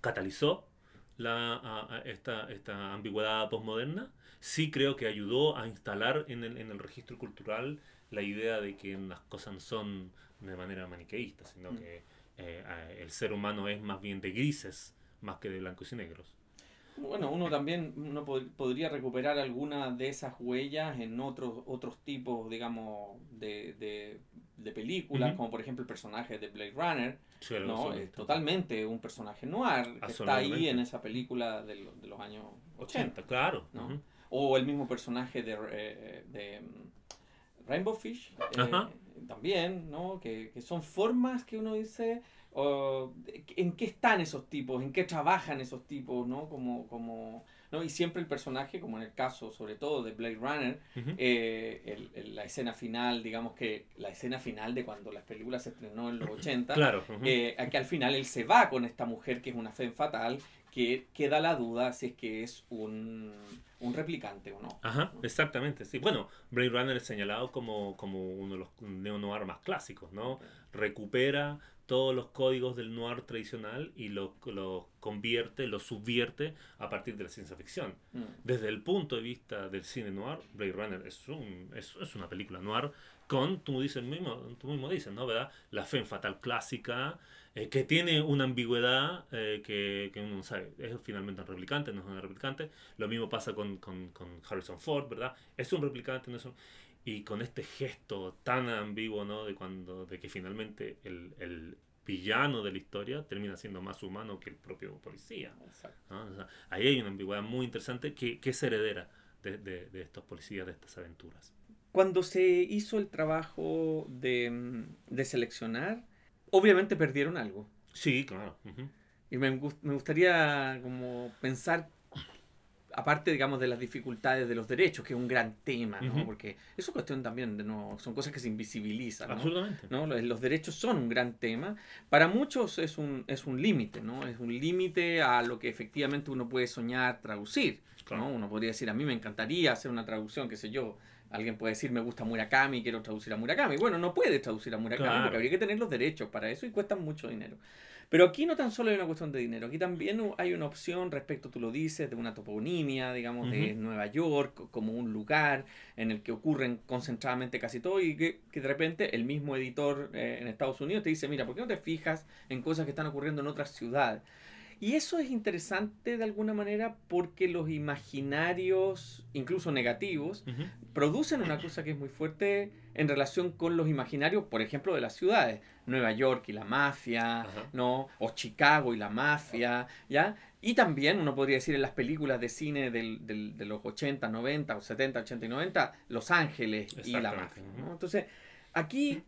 Speaker 2: catalizó la, esta, esta ambigüedad postmoderna, sí creo que ayudó a instalar en el, en el registro cultural la idea de que las cosas no son de manera maniqueísta, sino mm. que eh, el ser humano es más bien de grises más que de blancos y negros.
Speaker 1: Bueno, uno también uno podría recuperar algunas de esas huellas en otros otros tipos, digamos, de, de, películas, como por ejemplo el personaje de Blade Runner, ¿no? Es totalmente un personaje noir, que está ahí en esa película de, los años 80.
Speaker 2: claro.
Speaker 1: O el mismo personaje de, eh, de mm, Rainbow Fish, eh, también, ¿no? Que, que son formas que uno dice en qué están esos tipos, en qué trabajan esos tipos, ¿no? Como, como, ¿no? Y siempre el personaje, como en el caso sobre todo de Blade Runner, eh, la escena final, digamos que la escena final de cuando la película se estrenó en los 80,
Speaker 2: claro.
Speaker 1: Eh, que al final él se va con esta mujer que es una fe fatal, que queda la duda si es que es un, un replicante o no.
Speaker 2: Ajá, exactamente, sí. Bueno, Blade Runner es señalado como, como uno de los neo-noir más clásicos, ¿no? Recupera todos los códigos del noir tradicional y lo, lo convierte, lo subvierte a partir de la ciencia ficción. Mm. Desde el punto de vista del cine noir, Blade Runner es, un, es, es una película noir con, tú, dices mismo, tú mismo dices, ¿no? ¿verdad? La fe fatal clásica, eh, que tiene una ambigüedad eh, que, que, uno sabe, es finalmente un replicante, no es un replicante. Lo mismo pasa con, con, con Harrison Ford, ¿verdad? Es un replicante, no es un y con este gesto tan ambiguo, ¿no? De cuando, de que finalmente el, el villano de la historia termina siendo más humano que el propio policía. ahí hay una ambigüedad muy interesante que, que es heredera de, de, de, estos policías, de estas aventuras.
Speaker 1: Cuando se hizo el trabajo de, de seleccionar, obviamente perdieron algo.
Speaker 2: Sí, claro.
Speaker 1: Y me, me, gustaría como pensar aparte, digamos, de las dificultades de los derechos, que es un gran tema, ¿no? Porque eso es cuestión también de no, son cosas que se invisibilizan,
Speaker 2: Absolutamente.
Speaker 1: ¿no? Los, derechos son un gran tema. Para muchos es un, es un límite, ¿no? Es un límite a lo que efectivamente uno puede soñar traducir, ¿no? Uno podría decir, a mí me encantaría hacer una traducción, qué sé yo, Alguien puede decir, me gusta Murakami, quiero traducir a Murakami. Bueno, no puedes traducir a Murakami porque habría que tener los derechos para eso y cuestan mucho dinero. Pero aquí no tan solo hay una cuestión de dinero, aquí también hay una opción respecto, tú lo dices, de una toponimia, digamos, de Nueva York como un lugar en el que ocurren concentradamente casi todo y que, de repente el mismo editor eh, en Estados Unidos te dice, mira, ¿por qué no te fijas en cosas que están ocurriendo en otras ciudades? Y eso es interesante de alguna manera porque los imaginarios, incluso negativos, producen una cosa que es muy fuerte en relación con los imaginarios, por ejemplo, de las ciudades. Nueva York y la mafia, ¿no? O Chicago y la mafia, ¿ya? Y también, uno podría decir en las películas de cine del, del, de los 80, 90 o 70, 80 y 90, Los Ángeles y la mafia. ¿no? Entonces, aquí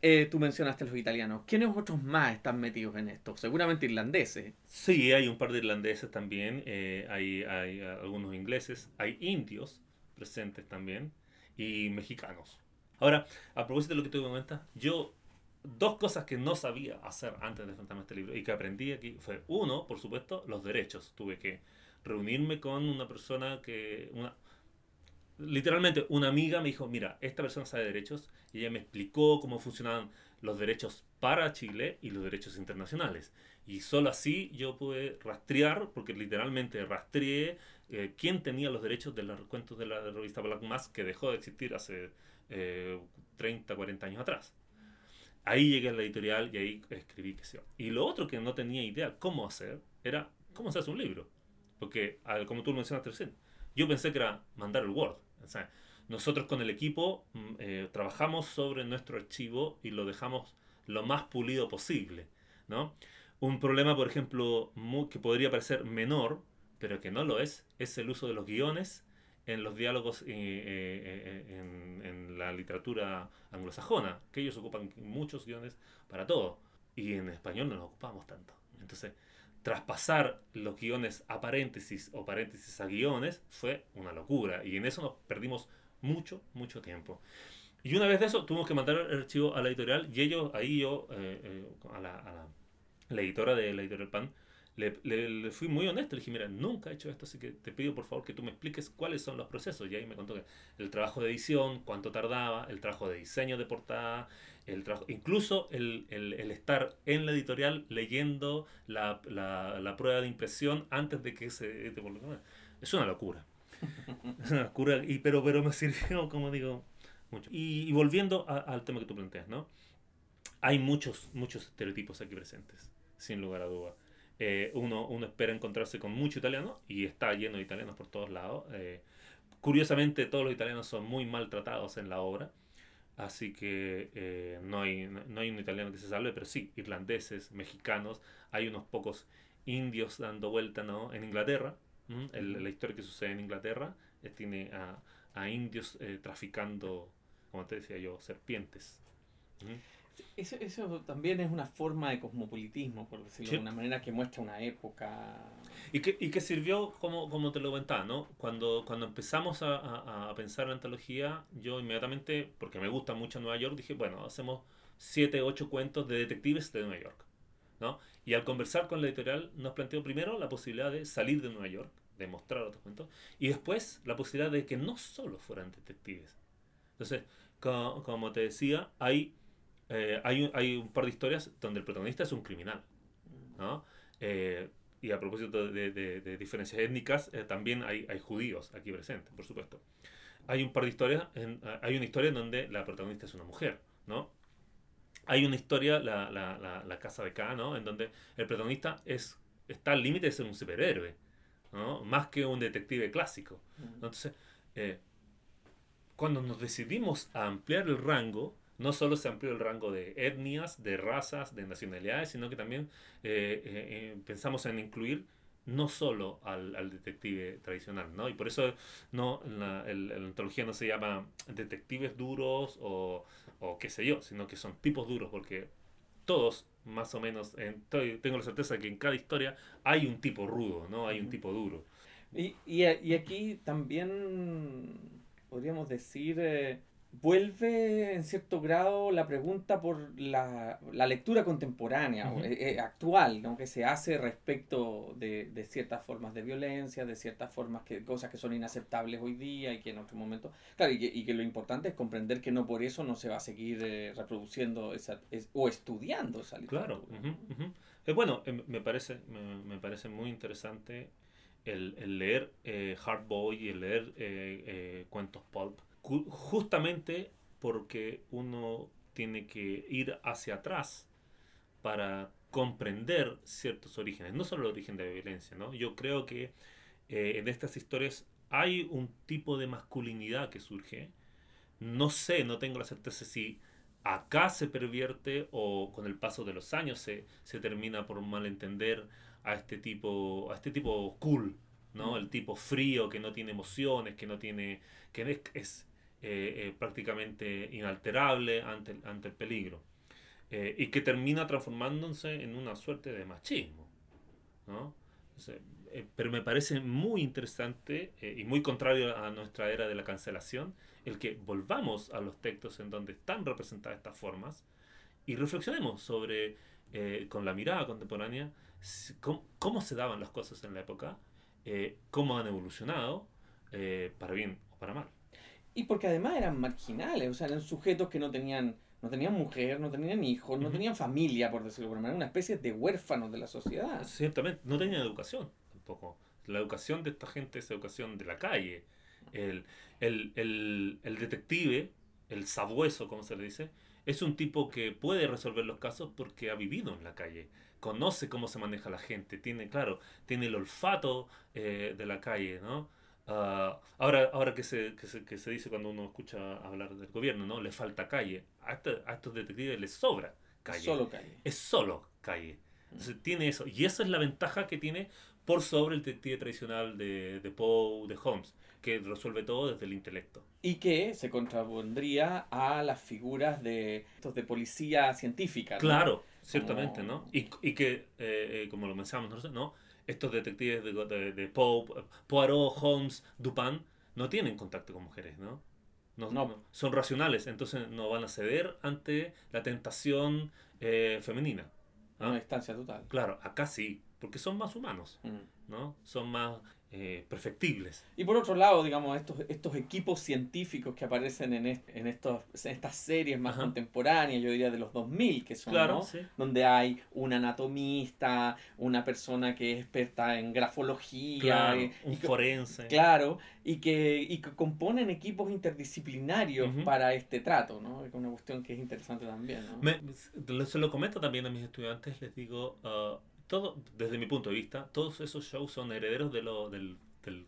Speaker 1: eh, tú mencionaste los italianos. ¿Quiénes otros más están metidos en esto? Seguramente irlandeses.
Speaker 2: Sí, hay un par de irlandeses también. Eh, hay, hay, algunos ingleses. Hay indios presentes también. Y mexicanos. Ahora, a propósito de lo que tú comentas, yo dos cosas que no sabía hacer antes de enfrentarme a este libro y que aprendí aquí fue, uno, por supuesto, los derechos. Tuve que reunirme con una persona que... Una, literalmente una amiga me dijo, mira, esta persona sabe derechos y ella me explicó cómo funcionaban los derechos para Chile y los derechos internacionales. Y solo así yo pude rastrear, porque literalmente rastreé eh, quién tenía los derechos de los cuentos de la revista Black Mass que dejó de existir hace 30, eh, 40 años atrás. Ahí llegué a la editorial y ahí escribí que sea. Y lo otro que no tenía idea cómo hacer era cómo se hace un libro. Porque, como tú mencionaste recién, yo pensé que era mandar el Word nosotros con el equipo mm, eh, trabajamos sobre nuestro archivo y lo dejamos lo más pulido posible, ¿no? Un problema, por ejemplo, que podría parecer menor, pero que no lo es, es el uso de los guiones en los diálogos eh, eh, en, en, la literatura anglosajona, que ellos ocupan muchos guiones para todo, y en español no nos ocupamos tanto. Entonces, traspasar los guiones a paréntesis o paréntesis a guiones fue una locura y en eso nos perdimos mucho, mucho tiempo. Y una vez de eso tuvimos que mandar el archivo a la editorial y ellos, ahí yo, eh, eh, a, la, a, la, editora de la editorial PAN, le, fui muy honesto, le dije, mira, nunca he hecho esto, así que te pido por favor que tú me expliques cuáles son los procesos. Y ahí me contó que el trabajo de edición, cuánto tardaba, el trabajo de diseño de portada, el trabajo, incluso el, el, el, estar en la editorial leyendo la, la, la, prueba de impresión antes de que se Es una locura. es una locura, y, pero, pero me sirvió, como digo, mucho. Y, volviendo al tema que tú planteas, ¿no? Hay muchos, muchos estereotipos aquí presentes, sin lugar a duda. Eh, uno, uno espera encontrarse con mucho italiano y está lleno de italianos por todos lados. Eh, curiosamente, todos los italianos son muy maltratados en la obra. Así que eh, no, hay, no hay un italiano que se salve, pero sí, irlandeses, mexicanos, hay unos pocos indios dando vuelta ¿no? en Inglaterra. la historia que sucede en Inglaterra tiene a, a indios traficando, como te decía yo, serpientes.
Speaker 1: Eso, eso, también es una forma de cosmopolitismo, por decirlo de una manera que muestra una época.
Speaker 2: Y que, y que sirvió, como, como te lo comentaba, ¿no? Cuando, cuando empezamos a, a, a, pensar en antología, yo inmediatamente, porque me gusta mucho Nueva York, dije, bueno, hacemos siete, ocho cuentos de detectives de Nueva York. ¿no? Y al conversar con la editorial nos planteó primero la posibilidad de salir de Nueva York, de mostrar otros cuentos, y después la posibilidad de que no solo fueran detectives. Entonces, como, como te decía, hay eh, hay, un, hay un par de historias donde el protagonista es un criminal. ¿no? Eh, y a propósito de, de, diferencias étnicas, eh, también hay, hay, judíos aquí presentes, por supuesto. Hay un par de historias, en, hay una historia en donde la protagonista es una mujer, ¿no? Hay una historia, la, la, la, la Casa de K, ¿no? En donde el protagonista es, está al límite de ser un superhéroe, ¿no? Más que un detective clásico. Entonces, cuando nos decidimos a ampliar el rango, no solo se amplió el rango de etnias, de razas, de nacionalidades, sino que también eh, eh, eh, pensamos en incluir no solo al, al, detective tradicional, ¿no? Y por eso no, la, el, la antología no se llama detectives duros o, o, qué sé yo, sino que son tipos duros, porque todos, más o menos, en, tengo la certeza que en cada historia hay un tipo rudo, ¿no? Hay un tipo duro.
Speaker 1: Y, y, y aquí también podríamos decir... Eh vuelve en cierto grado la pregunta por la, la lectura contemporánea, eh, eh, actual, ¿no? que se hace respecto de, de, ciertas formas de violencia, de ciertas formas que cosas que son inaceptables hoy día y que en otro momento, claro, y que, y que lo importante es comprender que no por eso no se va a seguir eh, reproduciendo esa, o estudiando esa
Speaker 2: literatura. Claro. bueno, me parece, me, me, parece muy interesante el, el leer Hard Boy y el leer cuentos pulp justamente porque uno tiene que ir hacia atrás para comprender ciertos orígenes, no solo el origen de la violencia, ¿no? Yo creo que eh, en estas historias hay un tipo de masculinidad que surge. No sé, no tengo la certeza si acá se pervierte o con el paso de los años se, se termina por malentender a este tipo, a este tipo cool, ¿no? El tipo frío que no tiene emociones, que no tiene, que es eh, eh, prácticamente inalterable ante, ante el peligro. Eh, y que termina transformándose en una suerte de machismo. ¿no? pero me parece muy interesante y muy contrario a nuestra era de la cancelación el que volvamos a los textos en donde están representadas estas formas y reflexionemos sobre, con la mirada contemporánea, cómo, cómo, se daban las cosas en la época, cómo han evolucionado, para bien o para mal.
Speaker 1: Y porque además eran marginales, o sea, eran sujetos que no tenían, no tenían mujer, no tenían hijos, no tenían familia, por decirlo de alguna manera, una especie de huérfanos de la sociedad.
Speaker 2: Ciertamente, no tenían educación tampoco. La educación de esta gente es educación de la calle. El, el, el, el detective, el sabueso, como se le dice, es un tipo que puede resolver los casos porque ha vivido en la calle, conoce cómo se maneja la gente, tiene, claro, tiene el olfato eh, de la calle, ¿no? Uh, ahora, ahora que se, que, se, que se dice cuando uno escucha hablar del gobierno, ¿no? Le falta calle. A, este, a estos detectives les sobra calle.
Speaker 1: Solo calle.
Speaker 2: Es solo calle. Entonces tiene eso. Y esa es la ventaja que tiene por sobre el detective tradicional de, de Poe, de Holmes, que resuelve todo desde el intelecto.
Speaker 1: Y que se contrapondría a las figuras de, de policía científica.
Speaker 2: Claro, ciertamente, ¿no? Y, y que, eh, eh, como lo mencionamos ¿no? Estos detectives de, de, de Pope, Poirot, Holmes, Dupin, no tienen contacto con mujeres, ¿no? No, no. Son racionales, entonces no van a ceder ante la tentación eh, femenina.
Speaker 1: ¿no? Una distancia total.
Speaker 2: Claro, acá sí. porque son más humanos, mm. ¿no? Son más eh, perfectibles.
Speaker 1: Y por otro lado, digamos, estos, estos equipos científicos que aparecen en, en, estos, estas series más contemporáneas, yo diría de los 2000, que son, ¿no? Donde hay un anatomista, una persona que es experta en grafología.
Speaker 2: un forense.
Speaker 1: Claro, y que, y que componen equipos interdisciplinarios para este trato, ¿no? Es una cuestión que es interesante también, ¿no?
Speaker 2: se lo comento también a mis estudiantes, les digo... Uh, todo, desde mi punto de vista, todos esos shows son herederos de lo, del, del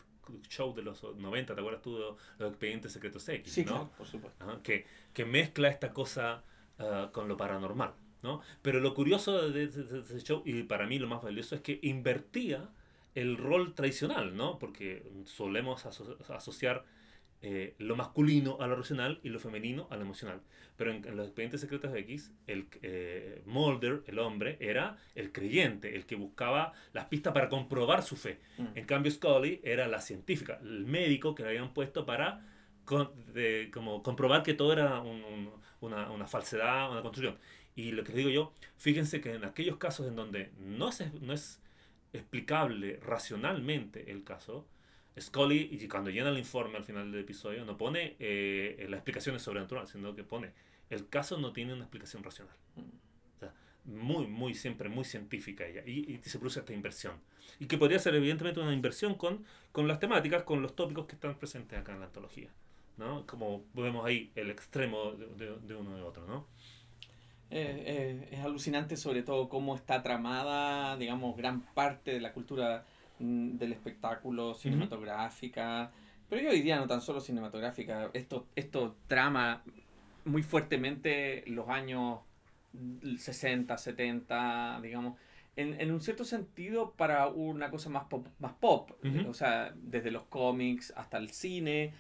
Speaker 2: show de los 90, ¿te acuerdas tú de los expedientes secretos X?
Speaker 1: Sí, ¿no? por supuesto.
Speaker 2: que, que, mezcla esta cosa ah, con lo paranormal, ¿no? Pero lo curioso de, ese show, y para mí lo más valioso, es que invertía el rol tradicional, ¿no? Porque solemos asociar eh, lo masculino a lo racional y lo femenino a lo emocional. Pero en, los expedientes secretos de X, el eh, Mulder, el hombre, era el creyente, el que buscaba las pistas para comprobar su fe. Mm. En cambio, Scully era la científica, el médico que le habían puesto para como comprobar que todo era una, una, falsedad, una construcción. Y lo que les digo yo, fíjense que en aquellos casos en donde no es, no es explicable racionalmente el caso, Scully, y cuando llena el informe al final del episodio, no pone eh, las explicaciones sobrenaturales, sino que pone el caso no tiene una explicación racional. muy, muy, siempre muy científica ella. Y, se produce esta inversión. Y que podría ser evidentemente una inversión con, con las temáticas, con los tópicos que están presentes acá en la antología. ¿no? Como vemos ahí el extremo de, de, uno de otro. ¿no?
Speaker 1: Eh, eh, es alucinante sobre todo cómo está tramada, digamos, gran parte de la cultura del espectáculo, cinematográfica, pero yo diría no tan solo cinematográfica, esto, esto trama muy fuertemente los años 60, 70, digamos, en, en un cierto sentido para una cosa más pop, más pop o sea, desde los cómics hasta el cine,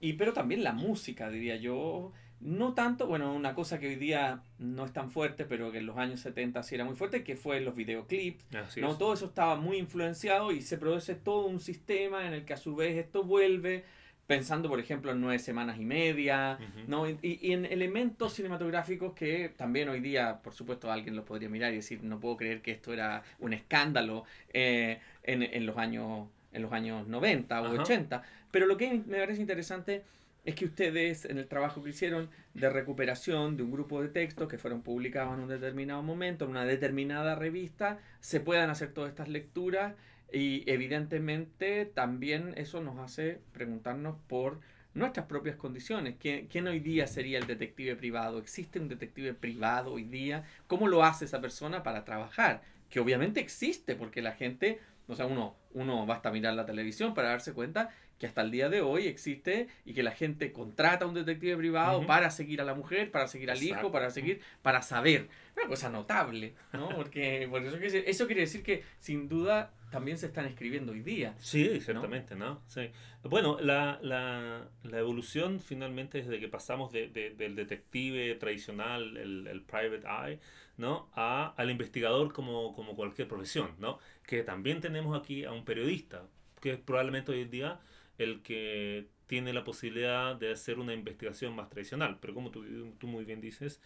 Speaker 1: y, pero también la música, diría yo. No tanto, bueno, una cosa que hoy día no es tan fuerte, pero que en los años 70 sí era muy fuerte, que fue los videoclips. ¿no? Todo eso estaba muy influenciado y se produce todo un sistema en el que a su vez esto vuelve, pensando por ejemplo en nueve semanas y media, ¿no? Y, y, en elementos cinematográficos que también hoy día, por supuesto, alguien lo podría mirar y decir, no puedo creer que esto era un escándalo eh, en, en, los años, en los años 90 o 80. Pero lo que me parece interesante es que ustedes en el trabajo que hicieron de recuperación de un grupo de textos que fueron publicados en un determinado momento, en una determinada revista, se puedan hacer todas estas lecturas y evidentemente también eso nos hace preguntarnos por nuestras propias condiciones. ¿Quién, hoy día sería el detective privado? ¿Existe un detective privado hoy día? ¿Cómo lo hace esa persona para trabajar? Que obviamente existe porque la gente, o sea, uno, uno basta mirar la televisión para darse cuenta que hasta el día de hoy existe y que la gente contrata a un detective privado para seguir a la mujer, para seguir al hijo, para seguir, para saber. Una cosa notable, ¿no? Porque, eso, quiere, eso quiere decir que sin duda también se están escribiendo hoy día.
Speaker 2: Sí, ciertamente, ¿no? Sí. Bueno, la, la, la, evolución finalmente desde que pasamos de, del detective tradicional, el, el, private eye, ¿no? A, al investigador como, como cualquier profesión, ¿no? Que también tenemos aquí a un periodista, que probablemente hoy en día el que tiene la posibilidad de hacer una investigación más tradicional. Pero como tú, tú muy bien dices,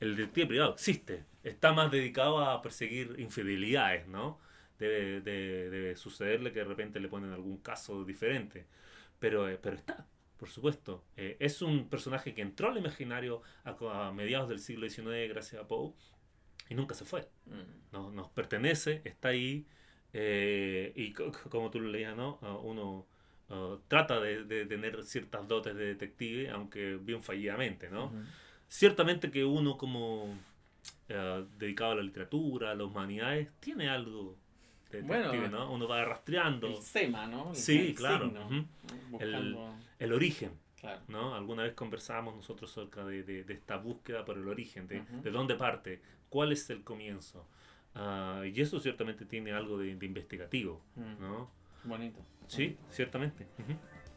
Speaker 2: el detective privado existe. Está más dedicado a perseguir infidelidades, ¿no? Debe, debe, sucederle que de repente le ponen algún caso diferente. Pero, eh, pero está, por supuesto. Eh, es un personaje que entró al imaginario a, mediados del siglo XIX gracias a Poe y nunca se fue. Mm. Nos, nos pertenece, está ahí. Eh, y como tú lo leías, ¿no? uno trata de, tener ciertas dotes de detective, aunque bien fallidamente, ¿no? Ciertamente que uno como eh, dedicado a la literatura, a las humanidades, tiene algo de detective, ¿no? Uno va rastreando.
Speaker 1: El SEMA, ¿no?
Speaker 2: sí, claro. el, origen. ¿no? Alguna vez conversábamos nosotros acerca de, esta búsqueda por el origen, de, de dónde parte, cuál es el comienzo. Ah, y eso ciertamente tiene algo de, investigativo, mm. ¿no?
Speaker 1: Bonito.
Speaker 2: Sí, ciertamente.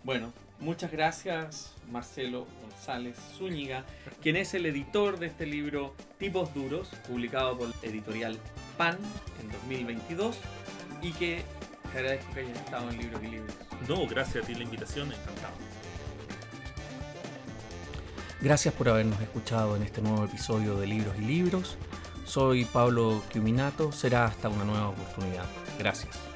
Speaker 1: Bueno, muchas gracias Marcelo González Zúñiga, quien es el editor de este libro Tipos Duros, publicado por editorial PAN en 2022 y que te agradezco que hayas estado en Libros y Libros.
Speaker 2: No, gracias a ti la invitación, encantado.
Speaker 1: Gracias por habernos escuchado en este nuevo episodio de Libros y Libros. Soy Pablo Quiminato. Será hasta una nueva oportunidad. Gracias.